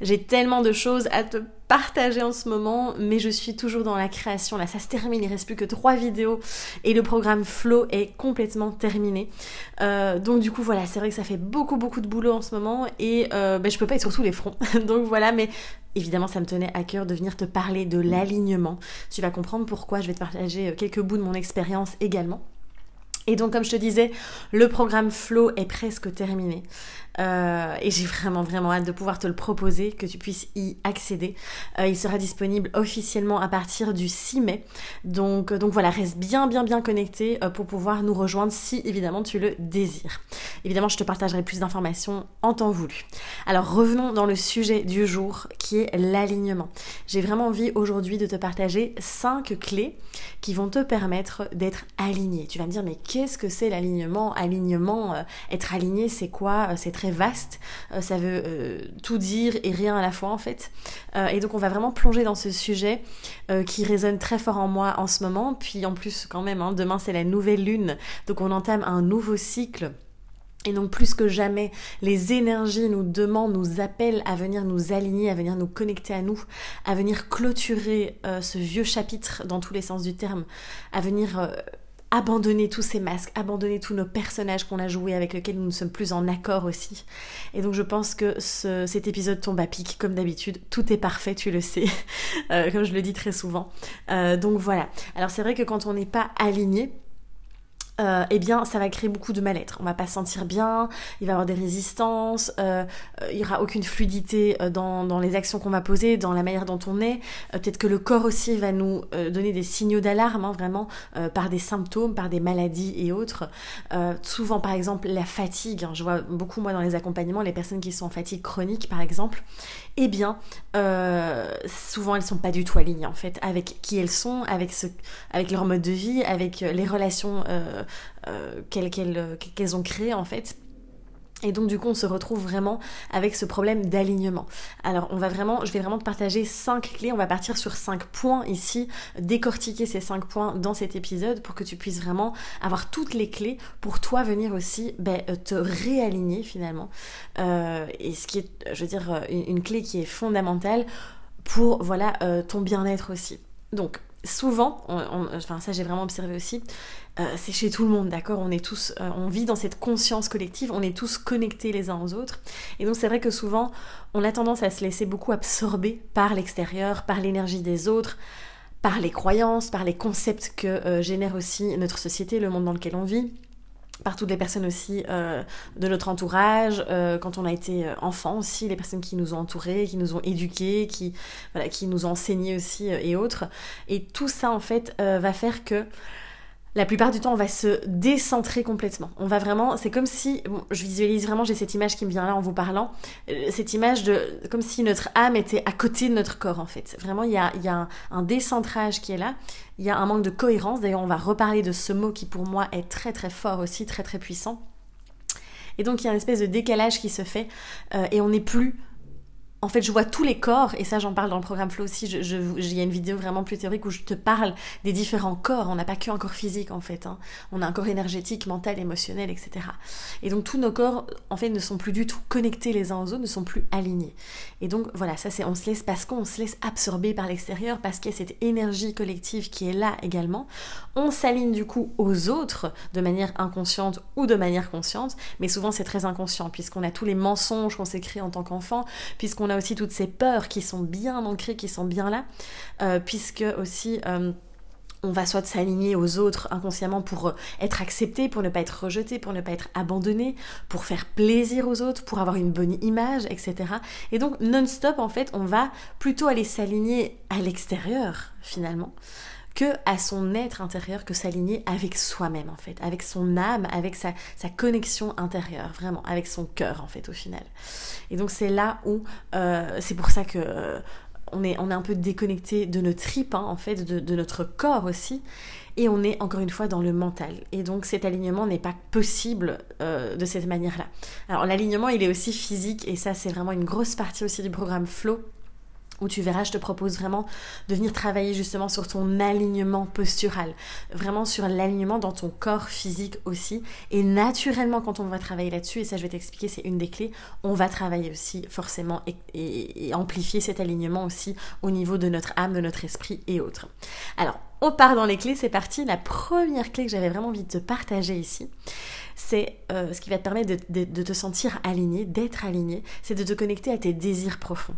J'ai tellement de choses à te partager en ce moment, mais je suis toujours dans la création. Là, ça se termine, il reste plus que trois vidéos et le programme Flow est complètement terminé. Euh, donc du coup, voilà, c'est vrai que ça fait beaucoup beaucoup de boulot en ce moment et euh, ben, je peux pas être sur tous les fronts. donc voilà, mais Évidemment, ça me tenait à cœur de venir te parler de l'alignement. Tu vas comprendre pourquoi je vais te partager quelques bouts de mon expérience également. Et donc, comme je te disais, le programme Flow est presque terminé. Euh, et j'ai vraiment vraiment hâte de pouvoir te le proposer, que tu puisses y accéder. Euh, il sera disponible officiellement à partir du 6 mai. Donc, euh, donc voilà, reste bien bien bien connecté pour pouvoir nous rejoindre si évidemment tu le désires. Évidemment, je te partagerai plus d'informations en temps voulu. Alors revenons dans le sujet du jour qui est l'alignement. J'ai vraiment envie aujourd'hui de te partager 5 clés qui vont te permettre d'être aligné. Tu vas me dire mais qu'est-ce que c'est l'alignement? Alignement, être aligné c'est quoi? C'est très vaste. Euh, ça veut euh, tout dire et rien à la fois en fait. Euh, et donc on va vraiment plonger dans ce sujet qui résonne très fort en moi en ce moment. Puis en plus quand même, hein, demain c'est la nouvelle lune. Donc on entame un nouveau cycle. Et donc plus que jamais, les énergies nous demandent, nous appellent à venir nous aligner, à venir nous connecter à nous, à venir clôturer ce vieux chapitre dans tous les sens du terme, à venir abandonner tous ces masques, abandonner tous nos personnages qu'on a joués avec lesquels nous ne sommes plus en accord aussi. Et donc je pense que cet épisode tombe à pic comme d'habitude. Tout est parfait, tu le sais, euh, comme je le dis très souvent. Euh, donc voilà. Alors c'est vrai que quand on n'est pas aligné, euh, eh bien, ça va créer beaucoup de mal-être. On va pas se sentir bien, il va y avoir des résistances, euh, euh, il y aura aucune fluidité dans, les actions qu'on va poser, dans la manière dont on est. Peut-être que le corps aussi va nous donner des signaux d'alarme, hein, vraiment, par des symptômes, par des maladies et autres. souvent, par exemple, la fatigue. Hein. je vois beaucoup, moi, dans les accompagnements, les personnes qui sont en fatigue chronique, par exemple, eh bien, souvent, elles sont pas du tout alignées, en fait, avec qui elles sont, avec, ce, avec leur mode de vie, avec les relations euh, qu'elles ont créé en fait. Et donc du coup on se retrouve vraiment avec ce problème d'alignement. Alors on va vraiment, je vais vraiment te partager cinq clés, on va partir sur cinq points ici, décortiquer ces cinq points dans cet épisode pour que tu puisses vraiment avoir toutes les clés pour toi venir aussi ben, euh, te réaligner finalement. Euh, et ce qui est, je veux dire, une, clé qui est fondamentale pour voilà ton bien-être aussi. Donc souvent, enfin ça j'ai vraiment observé aussi, euh, c'est chez tout le monde, d'accord? On est tous, euh, on vit dans cette conscience collective, on est tous connectés les uns aux autres. Et donc c'est vrai que souvent, on a tendance à se laisser beaucoup absorber par l'extérieur, par l'énergie des autres, par les croyances, par les concepts que euh, génère aussi notre société, le monde dans lequel on vit par toutes les personnes aussi de notre entourage, quand on a été enfant aussi, les personnes qui nous ont entourés, qui nous ont éduqués, qui, voilà, qui nous ont enseigné aussi et autres. Et tout ça en fait va faire que la plupart du temps, on va se décentrer complètement. On va vraiment, c'est comme si, je visualise vraiment, j'ai cette image qui me vient là en vous parlant, euh, cette image de, comme si notre âme était à côté de notre corps en fait. Vraiment, il y a, y a un, décentrage qui est là, il y a un manque de cohérence. D'ailleurs, on va reparler de ce mot qui pour moi est très très fort aussi, très très puissant. Et donc, il y a une espèce de décalage qui se fait euh, et on n'est plus en fait, je vois tous les corps, et ça j'en parle dans le programme Flow aussi, il y a une vidéo vraiment plus théorique où je te parle des différents corps, on n'a pas qu'un corps physique en fait, hein. on a un corps énergétique, mental, émotionnel, etc. Et donc tous nos corps, en fait, ne sont plus du tout connectés les uns aux autres, ne sont plus alignés. Et donc voilà, ça c'est, on se laisse, parce qu'on se laisse absorber par l'extérieur, parce qu'il y a cette énergie collective qui est là également, on s'aligne du coup aux autres de manière inconsciente ou de manière consciente, mais souvent c'est très inconscient, puisqu'on a tous les mensonges qu'on s'est créés en tant qu'enfant, puisqu'on a aussi toutes ces peurs qui sont bien ancrées, qui sont bien là, euh, puisque aussi euh, on va soit s'aligner aux autres inconsciemment pour euh, être accepté, pour ne pas être rejeté, pour ne pas être abandonné, pour faire plaisir aux autres, pour avoir une bonne image, etc. Et donc non-stop, en fait, on va plutôt aller s'aligner à l'extérieur, finalement, que à son être intérieur, que s'aligner avec soi-même en fait, avec son âme, avec sa, connexion intérieure, vraiment, avec son cœur en fait au final. Et donc c'est là où, euh, c'est pour ça que euh, on, est, on est un peu déconnecté de notre tripes hein, en fait, de, de notre corps aussi et on est encore une fois dans le mental. Et donc cet alignement n'est pas possible euh, de cette manière-là. Alors l'alignement, il est aussi physique, et ça c'est vraiment une grosse partie aussi du programme Flow où tu verras, je te propose vraiment de venir travailler justement sur ton alignement postural, vraiment sur l'alignement dans ton corps physique aussi. Et naturellement, quand on va travailler là-dessus, et ça je vais t'expliquer, c'est une des clés, on va travailler aussi forcément et, amplifier cet alignement aussi au niveau de notre âme, de notre esprit et autres. Alors, on part dans les clés, c'est parti. La première clé que j'avais vraiment envie de te partager ici, c'est euh, ce qui va te permettre de, te sentir aligné, d'être aligné, c'est de te connecter à tes désirs profonds.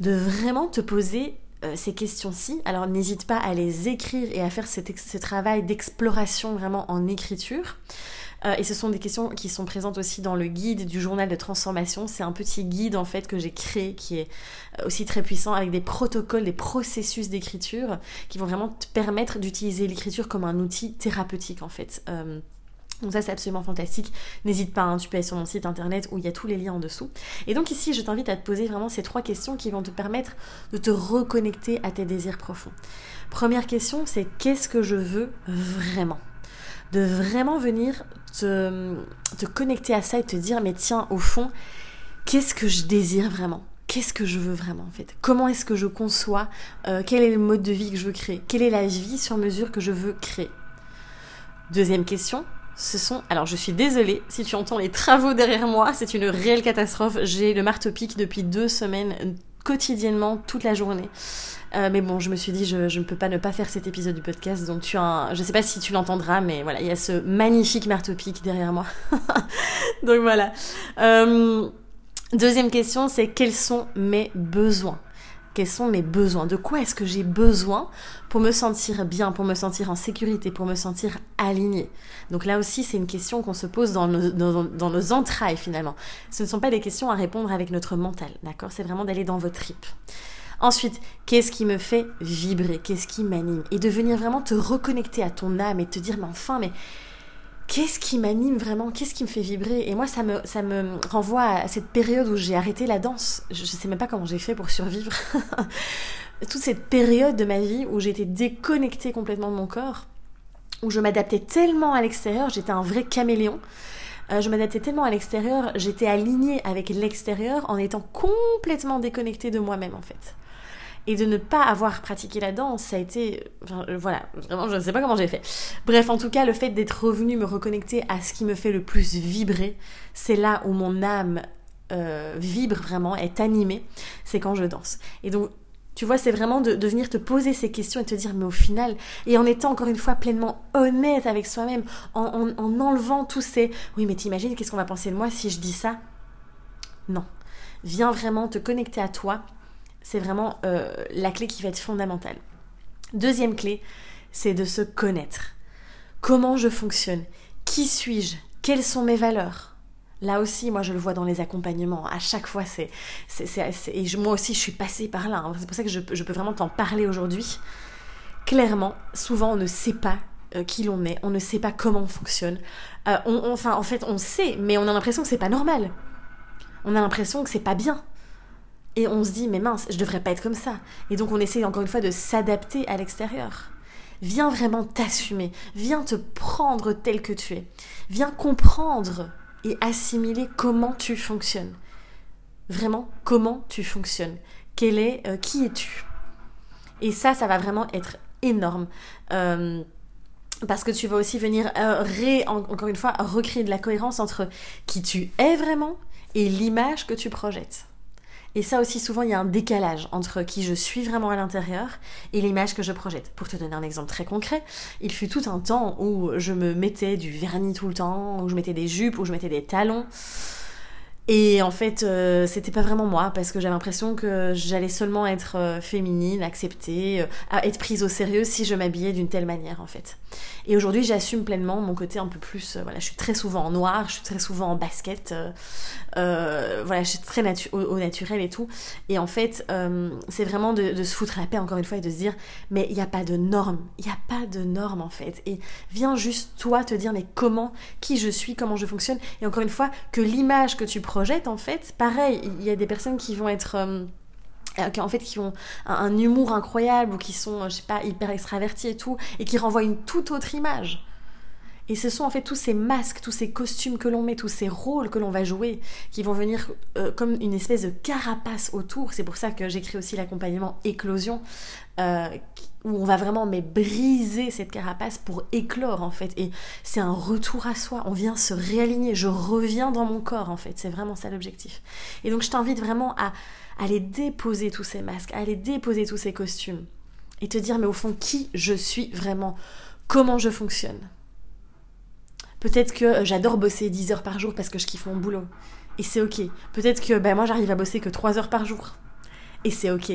De vraiment te poser euh, ces questions-ci. Alors n'hésite pas à les écrire et à faire ce travail d'exploration vraiment en écriture. Euh, et ce sont des questions qui sont présentes aussi dans le guide du journal de transformation. C'est un petit guide en fait que j'ai créé qui est aussi très puissant avec des protocoles, des processus d'écriture qui vont vraiment te permettre d'utiliser l'écriture comme un outil thérapeutique en fait. Donc ça c'est absolument fantastique. N'hésite pas, hein, tu peux aller sur mon site internet où il y a tous les liens en dessous. Et donc ici je t'invite à te poser vraiment ces trois questions qui vont te permettre de te reconnecter à tes désirs profonds. Première question c'est qu'est-ce que je veux vraiment? De vraiment venir te, te connecter à ça et te dire mais tiens au fond qu'est-ce que je désire vraiment? Qu'est-ce que je veux vraiment en fait? Comment est-ce que je conçois euh, Quel est le mode de vie que je veux créer? Quelle est la vie sur mesure que je veux créer? Deuxième question, ce sont. Alors, je suis désolée si tu entends les travaux derrière moi, c'est une réelle catastrophe. J'ai le marteau-pic depuis deux semaines, quotidiennement, toute la journée. Euh, mais bon, je me suis dit, je, ne peux pas ne pas faire cet épisode du podcast. Donc, tu as un, je sais pas si tu l'entendras, mais voilà, il y a ce magnifique marteau-pic derrière moi. donc, voilà. Euh, deuxième question, c'est quels sont mes besoins? Quels sont mes besoins, de quoi est-ce que j'ai besoin pour me sentir bien, pour me sentir en sécurité, pour me sentir aligné. Donc là aussi, c'est une question qu'on se pose dans nos, dans, nos, entrailles finalement. Ce ne sont pas des questions à répondre avec notre mental, d'accord? C'est vraiment d'aller dans votre tripes. Ensuite, qu'est-ce qui me fait vibrer? Qu'est-ce qui m'anime? Et de venir vraiment te reconnecter à ton âme et te dire, mais enfin, mais qu'est-ce qui m'anime vraiment Qu'est-ce qui me fait vibrer? Et moi, ça me, ça me renvoie à cette période où j'ai arrêté la danse. Je ne sais même pas comment j'ai fait pour survivre. Toute cette période de ma vie où j'étais déconnectée complètement de mon corps, où je m'adaptais tellement à l'extérieur, j'étais un vrai caméléon. Euh, je m'adaptais tellement à l'extérieur, j'étais alignée avec l'extérieur en étant complètement déconnectée de moi-même en fait et de ne pas avoir pratiqué la danse, ça a été, euh, voilà, vraiment, je ne sais pas comment j'ai fait. Bref, en tout cas, le fait d'être revenu me reconnecter à ce qui me fait le plus vibrer, c'est là où mon âme euh, vibre vraiment, est animée, c'est quand je danse. Et donc, tu vois, c'est vraiment de, venir te poser ces questions et te dire, mais au final, et en étant encore une fois pleinement honnête avec soi-même, en, en enlevant tous ces, oui, mais t'imagines, qu'est-ce qu'on va penser de moi si je dis ça? Non. Viens vraiment te connecter à toi c'est vraiment euh, la clé qui va être fondamentale. Deuxième clé, c'est de se connaître. Comment je fonctionne? Qui suis-je? Quelles sont mes valeurs? Là aussi, moi je le vois dans les accompagnements. À chaque fois, c'est. Et moi aussi, je suis passée par là. Hein. C'est pour ça que je, peux vraiment t'en parler aujourd'hui. Clairement, souvent, on ne sait pas euh, qui l'on est, on ne sait pas comment on fonctionne. Euh, enfin, en fait, on sait, mais on a l'impression que c'est pas normal. On a l'impression que c'est pas bien. Et on se dit, mais mince, je devrais pas être comme ça. Et donc on essaie encore une fois de s'adapter à l'extérieur. Viens vraiment t'assumer. Viens te prendre tel que tu es. Viens comprendre et assimiler comment tu fonctionnes. Vraiment, comment tu fonctionnes. Quel est, euh, qui es-tu? Et ça, ça va vraiment être énorme. Euh, parce que tu vas aussi venir, euh, encore une fois, recréer de la cohérence entre qui tu es vraiment et l'image que tu projettes. Et ça aussi, souvent, il y a un décalage entre qui je suis vraiment à l'intérieur et l'image que je projette. Pour te donner un exemple très concret, il fut tout un temps où je me mettais du vernis tout le temps, où je mettais des jupes, où je mettais des talons. Et en fait, euh, c'était pas vraiment moi parce que j'avais l'impression que j'allais seulement être euh, féminine, acceptée, euh, être prise au sérieux si je m'habillais d'une telle manière en fait. Et aujourd'hui, j'assume pleinement mon côté un peu plus. voilà, je suis très souvent en noir, je suis très souvent en basket. voilà, je suis très au, naturel et tout. Et en fait, c'est vraiment de, de, se foutre la paix encore une fois et de se dire, mais il n'y a pas de normes, il n'y a pas de normes en fait. Et viens juste toi te dire, mais comment, qui je suis, comment je fonctionne. Et encore une fois, que l'image que tu prends en fait, pareil, il y a des personnes qui vont être... Euh, euh, en fait qui ont un, humour incroyable ou qui sont je sais pas hyper extravertis et tout et qui renvoient une toute autre image et ce sont en fait tous ces masques, tous ces costumes que l'on met, tous ces rôles que l'on va jouer, qui vont venir euh, comme une espèce de carapace autour. C'est pour ça que j'écris aussi l'accompagnement éclosion, euh, où on va vraiment mais briser cette carapace pour éclore en fait. Et c'est un retour à soi. On vient se réaligner. Je reviens dans mon corps en fait. C'est vraiment ça l'objectif. Et donc je t'invite vraiment à aller déposer tous ces masques, à aller déposer tous ces costumes et te dire mais au fond qui je suis vraiment, comment je fonctionne? Peut-être que euh, j'adore bosser 10 heures par jour parce que je kiffe mon boulot. Et c'est ok. Peut-être que ben, moi j'arrive à bosser que 3 heures par jour. Et c'est ok.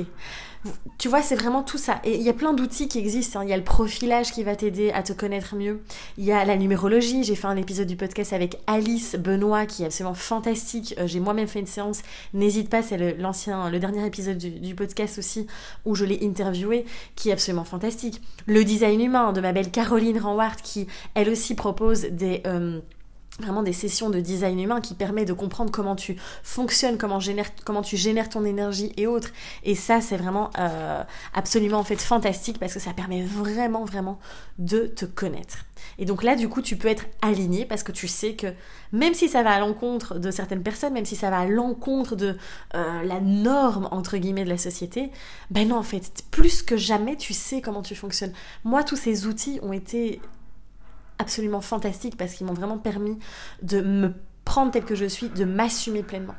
Tu vois, c'est vraiment tout ça. Et il y a plein d'outils qui existent. Hein. Il y a le profilage qui va t'aider à te connaître mieux. Il y a la numérologie. J'ai fait un épisode du podcast avec Alice Benoît qui est absolument fantastique. Euh, j'ai moi-même fait une séance. N'hésite pas, c'est l'ancien, le, dernier épisode du, podcast aussi où je l'ai interviewé, qui est absolument fantastique. Le design humain de ma belle Caroline Ranwart qui, elle aussi, propose des... Euh, vraiment des sessions de design humain qui permet de comprendre comment tu fonctionnes, comment, comment tu génères ton énergie et autres. Et ça, c'est vraiment euh, absolument en fait fantastique parce que ça permet vraiment, vraiment de te connaître. Et donc là, du coup, tu peux être aligné parce que tu sais que même si ça va à l'encontre de certaines personnes, même si ça va à l'encontre de euh, la norme, entre guillemets, de la société, ben non, en fait, plus que jamais, tu sais comment tu fonctionnes. Moi, tous ces outils ont été absolument fantastiques parce qu'ils m'ont vraiment permis de me prendre tel que je suis, de m'assumer pleinement.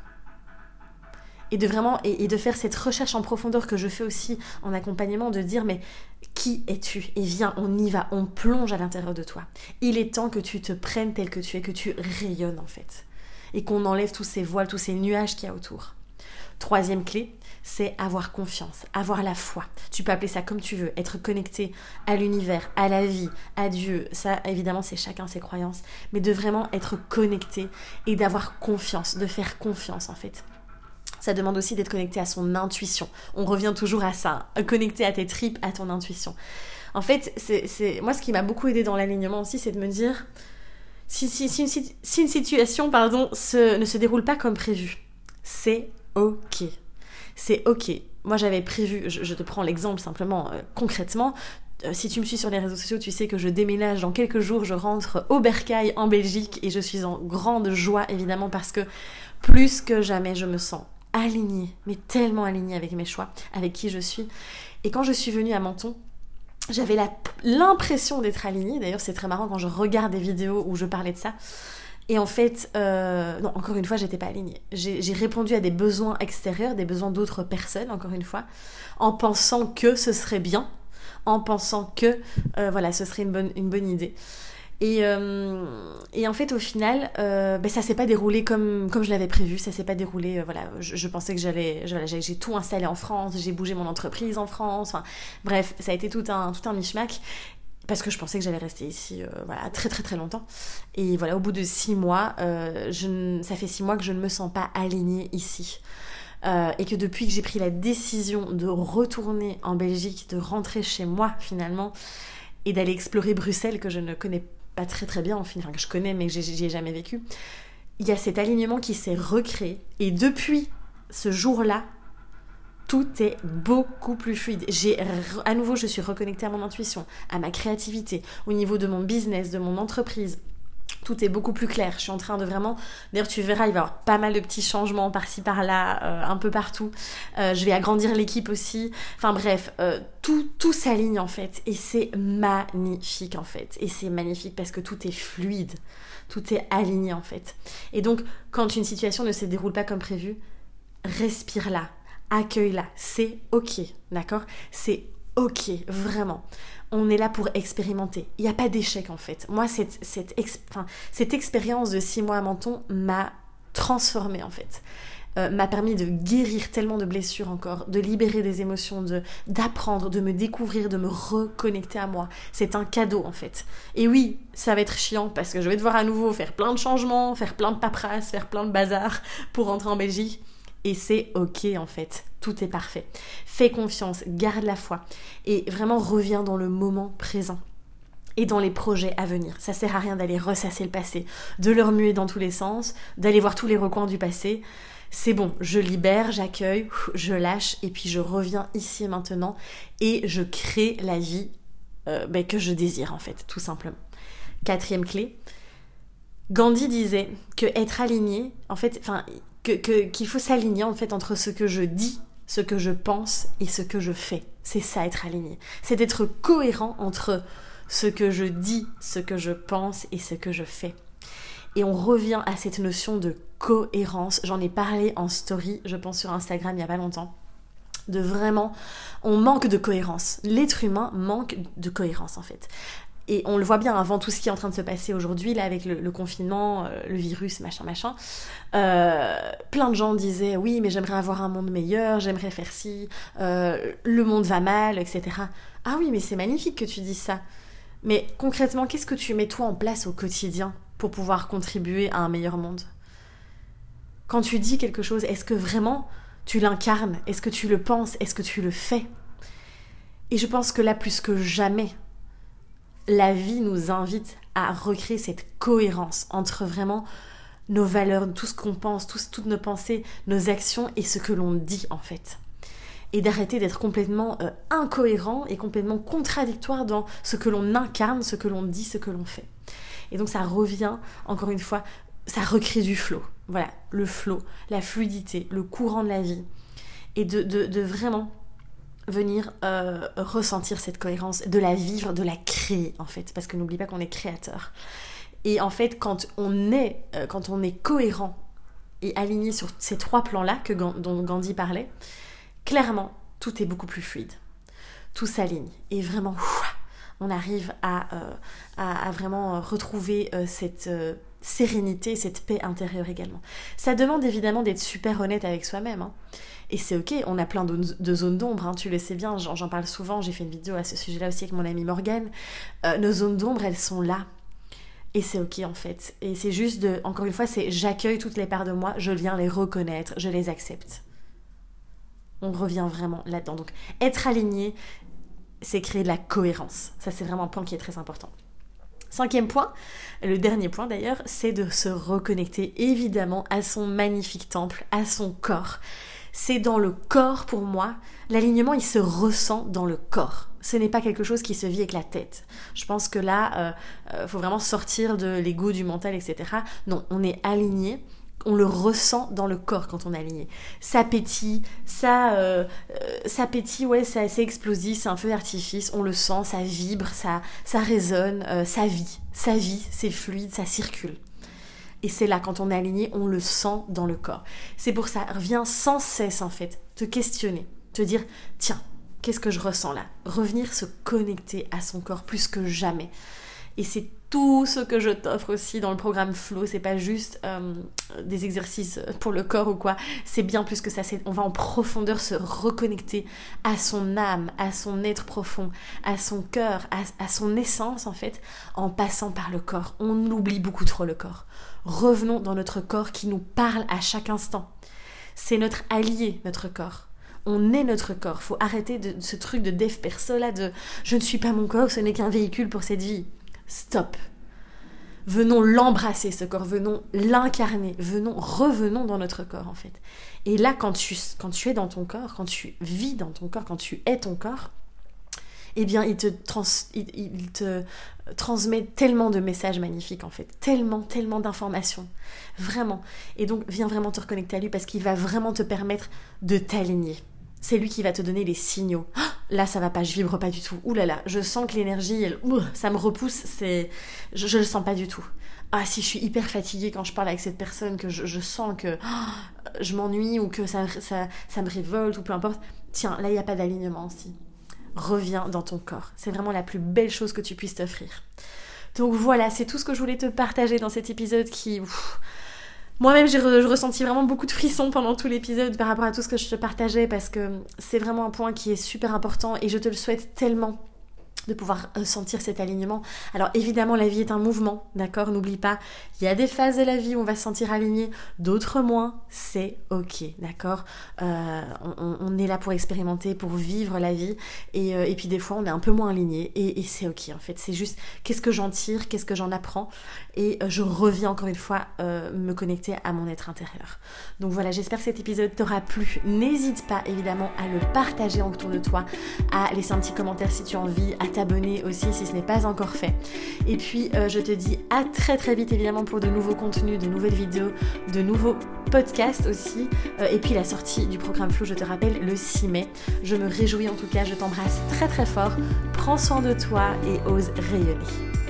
Et de vraiment, et, de faire cette recherche en profondeur que je fais aussi en accompagnement, de dire mais qui es-tu? Et viens, on y va, on plonge à l'intérieur de toi. Il est temps que tu te prennes tel que tu es, que tu rayonnes en fait. Et qu'on enlève tous ces voiles, tous ces nuages qu'il y a autour. Troisième clé, c'est avoir confiance, avoir la foi. Tu peux appeler ça comme tu veux, être connecté à l'univers, à la vie, à Dieu. Ça, évidemment, c'est chacun ses croyances, mais de vraiment être connecté et d'avoir confiance, de faire confiance en fait. Ça demande aussi d'être connecté à son intuition. On revient toujours à ça, hein. connecté à tes tripes, à ton intuition. En fait, c'est moi ce qui m'a beaucoup aidé dans l'alignement aussi, c'est de me dire si, une, situation pardon, ne se déroule pas comme prévu, c'est ok c'est ok. Moi j'avais prévu, je, te prends l'exemple simplement euh, concrètement, euh, si tu me suis sur les réseaux sociaux, tu sais que je déménage dans quelques jours, je rentre au Bercail en Belgique et je suis en grande joie évidemment parce que plus que jamais je me sens alignée, mais tellement alignée avec mes choix, avec qui je suis. Et quand je suis venue à Menton, j'avais l'impression d'être alignée. D'ailleurs, c'est très marrant quand je regarde des vidéos où je parlais de ça. Et en fait, euh, non, encore une fois, j'étais pas alignée. J'ai répondu à des besoins extérieurs, des besoins d'autres personnes, encore une fois, en pensant que ce serait bien, en pensant que, euh, voilà, ce serait une bonne, une bonne idée. Et, euh, et, en fait, au final, ben, ça s'est pas déroulé comme, comme je l'avais prévu. Ça s'est pas déroulé. voilà, je, pensais que j'allais, j'ai tout installé en France, j'ai bougé mon entreprise en France. Enfin, bref, ça a été tout un, tout un mishmack parce que je pensais que j'allais rester ici euh, voilà, très très très longtemps. Et voilà, au bout de six mois, euh, ça fait six mois que je ne me sens pas alignée ici. Euh, et que depuis que j'ai pris la décision de retourner en Belgique, de rentrer chez moi finalement, et d'aller explorer Bruxelles que je ne connais pas très très bien, enfin que je connais mais que j'y ai jamais vécu, il y a cet alignement qui s'est recréé. Et depuis ce jour-là, tout est beaucoup plus fluide. J'ai à nouveau, je suis reconnectée à mon intuition, à ma créativité, au niveau de mon business, de mon entreprise. Tout est beaucoup plus clair. Je suis en train de vraiment. D'ailleurs, tu verras, il va y avoir pas mal de petits changements par-ci par-là, euh, un peu partout. Euh, je vais agrandir l'équipe aussi. Enfin bref, euh, tout, tout s'aligne en fait. Et c'est magnifique en fait. Et c'est magnifique parce que tout est fluide. Tout est aligné en fait. Et donc, quand une situation ne se déroule pas comme prévu, respire-la accueille-la. C'est ok, d'accord? C'est ok, vraiment. On est là pour expérimenter. Il n'y a pas d'échec en fait. Moi, cette, cette, cette expérience de six mois à Menton m'a transformé en fait. Euh, m'a permis de guérir tellement de blessures encore, de libérer des émotions, de d'apprendre, de me découvrir, de me reconnecter à moi. C'est un cadeau en fait. Et oui, ça va être chiant parce que je vais devoir à nouveau faire plein de changements, faire plein de paperasses, faire plein de bazar pour rentrer en Belgique. Et c'est ok en fait, tout est parfait. Fais confiance, garde la foi. Et vraiment reviens dans le moment présent. Et dans les projets à venir. Ça sert à rien d'aller ressasser le passé, de le remuer dans tous les sens, d'aller voir tous les recoins du passé. C'est bon, je libère, j'accueille, je lâche et puis je reviens ici et maintenant et je crée la vie euh, ben, que je désire en fait, tout simplement. Quatrième clé, Gandhi disait que être aligné, en fait, enfin, qu'il faut s'aligner en fait entre ce que je dis, ce que je pense et ce que je fais. C'est ça être aligné. C'est d'être cohérent entre ce que je dis, ce que je pense et ce que je fais. Et on revient à cette notion de cohérence. J'en ai parlé en story, je pense sur Instagram il n'y a pas longtemps. De vraiment, on manque de cohérence. L'être humain manque de cohérence en fait. Et on le voit bien avant tout ce qui est en train de se passer aujourd'hui, là, avec le, confinement, euh, le virus, machin, machin. Euh, plein de gens disaient oui, mais j'aimerais avoir un monde meilleur, j'aimerais faire ci, euh, le monde va mal, etc. Ah oui, mais c'est magnifique que tu dises ça. Mais concrètement, qu'est-ce que tu mets toi en place au quotidien pour pouvoir contribuer à un meilleur monde? Quand tu dis quelque chose, est-ce que vraiment tu l'incarnes? Est-ce que tu le penses? Est-ce que tu le fais? Et je pense que là, plus que jamais, la vie nous invite à recréer cette cohérence entre vraiment nos valeurs, tout ce qu'on pense, toutes nos pensées, nos actions et ce que l'on dit en fait. Et d'arrêter d'être complètement euh, incohérent et complètement contradictoire dans ce que l'on incarne, ce que l'on dit, ce que l'on fait. Et donc ça revient, encore une fois, ça recrée du flot. Voilà, le flot, la fluidité, le courant de la vie. Et de, vraiment venir euh, ressentir cette cohérence, de la vivre, de la créer en fait. Parce que n'oublie pas qu'on est créateur. Et en fait, quand on est, euh, quand on est cohérent et aligné sur ces trois plans-là que, dont Gandhi parlait, clairement, tout est beaucoup plus fluide. Tout s'aligne. Et vraiment, on arrive à, euh, à, vraiment retrouver cette sérénité, cette paix intérieure également. Ça demande évidemment d'être super honnête avec soi-même. Hein. Et c'est ok, on a plein de, zones d'ombre, hein, tu le sais bien, j'en parle souvent, j'ai fait une vidéo à ce sujet-là aussi avec mon amie Morgane. Euh, nos zones d'ombre, elles sont là. Et c'est ok en fait. Et c'est juste de, encore une fois, c'est j'accueille toutes les parts de moi, je viens les reconnaître, je les accepte. On revient vraiment là-dedans. Donc être aligné, c'est créer de la cohérence. Ça c'est vraiment un point qui est très important. Cinquième point, le dernier point d'ailleurs, c'est de se reconnecter évidemment à son magnifique temple, à son corps. C'est dans le corps pour moi, l'alignement il se ressent dans le corps. Ce n'est pas quelque chose qui se vit avec la tête. Je pense que là, euh, euh, faut vraiment sortir de l'ego, du mental, etc. Non, on est aligné on le ressent dans le corps quand on est aligné. Ça pétille, ça, euh, euh, ça pétille, ouais, c'est explosif, c'est un feu d'artifice, on le sent, ça vibre, ça, ça résonne, euh, ça vit, ça vit, c'est fluide, ça circule. Et c'est là, quand on est aligné, on le sent dans le corps. C'est pour ça, reviens sans cesse en fait, te questionner, te dire, tiens, qu'est-ce que je ressens là? Revenir se connecter à son corps plus que jamais. Et c'est tout ce que je t'offre aussi dans le programme Flow. C'est pas juste euh, des exercices pour le corps ou quoi. C'est bien plus que ça. On va en profondeur se reconnecter à son âme, à son être profond, à son cœur, à, son essence en fait, en passant par le corps. On oublie beaucoup trop le corps. Revenons dans notre corps qui nous parle à chaque instant. C'est notre allié, notre corps on est notre corps. Faut arrêter de, ce truc de dev perso là de je ne suis pas mon corps, ce n'est qu'un véhicule pour cette vie stop. Venons l'embrasser, ce corps, venons l'incarner, venons, revenons dans notre corps en fait. Et là, quand tu, quand tu es dans ton corps, quand tu vis dans ton corps, quand tu es ton corps, eh bien, il te, il, te transmet tellement de messages magnifiques en fait, tellement, tellement d'informations, vraiment. Et donc, viens vraiment te reconnecter à lui parce qu'il va vraiment te permettre de t'aligner c'est lui qui va te donner les signaux. Ah, là, ça va pas, je vibre pas du tout. Ouh là là, je sens que l'énergie, ça me repousse, c'est, je, je le sens pas du tout. Ah, si je suis hyper fatiguée quand je parle avec cette personne, que je, sens que ah, je m'ennuie ou que ça, ça, ça, me révolte ou peu importe. Tiens, là, il n'y a pas d'alignement aussi. Reviens dans ton corps. C'est vraiment la plus belle chose que tu puisses t'offrir. Donc voilà, c'est tout ce que je voulais te partager dans cet épisode qui Moi-même, j'ai ressenti vraiment beaucoup de frissons pendant tout l'épisode par rapport à tout ce que je te partageais parce que c'est vraiment un point qui est super important et je te le souhaite tellement de pouvoir euh, sentir cet alignement. Alors évidemment, la vie est un mouvement, d'accord N'oublie pas, il y a des phases de la vie où on va se sentir aligné, d'autres moins, c'est ok, d'accord. Euh, on, est là pour expérimenter, pour vivre la vie, et, euh, puis des fois on est un peu moins aligné, et, c'est ok en fait, c'est juste qu'est-ce que j'en tire, qu'est-ce que j'en apprends, et je reviens encore une fois me connecter à mon être intérieur. Donc voilà, j'espère que cet épisode t'aura plu. N'hésite pas évidemment à le partager autour de toi, à laisser un petit commentaire si tu as envie, t'abonner aussi si ce n'est pas encore fait. Et puis euh, je te dis à très très vite évidemment pour de nouveaux contenus, de nouvelles vidéos, de nouveaux podcasts aussi. Euh, et puis la sortie du programme Flow, je te rappelle, le 6 mai. Je me réjouis en tout cas, je t'embrasse très très fort. Prends soin de toi et ose rayonner.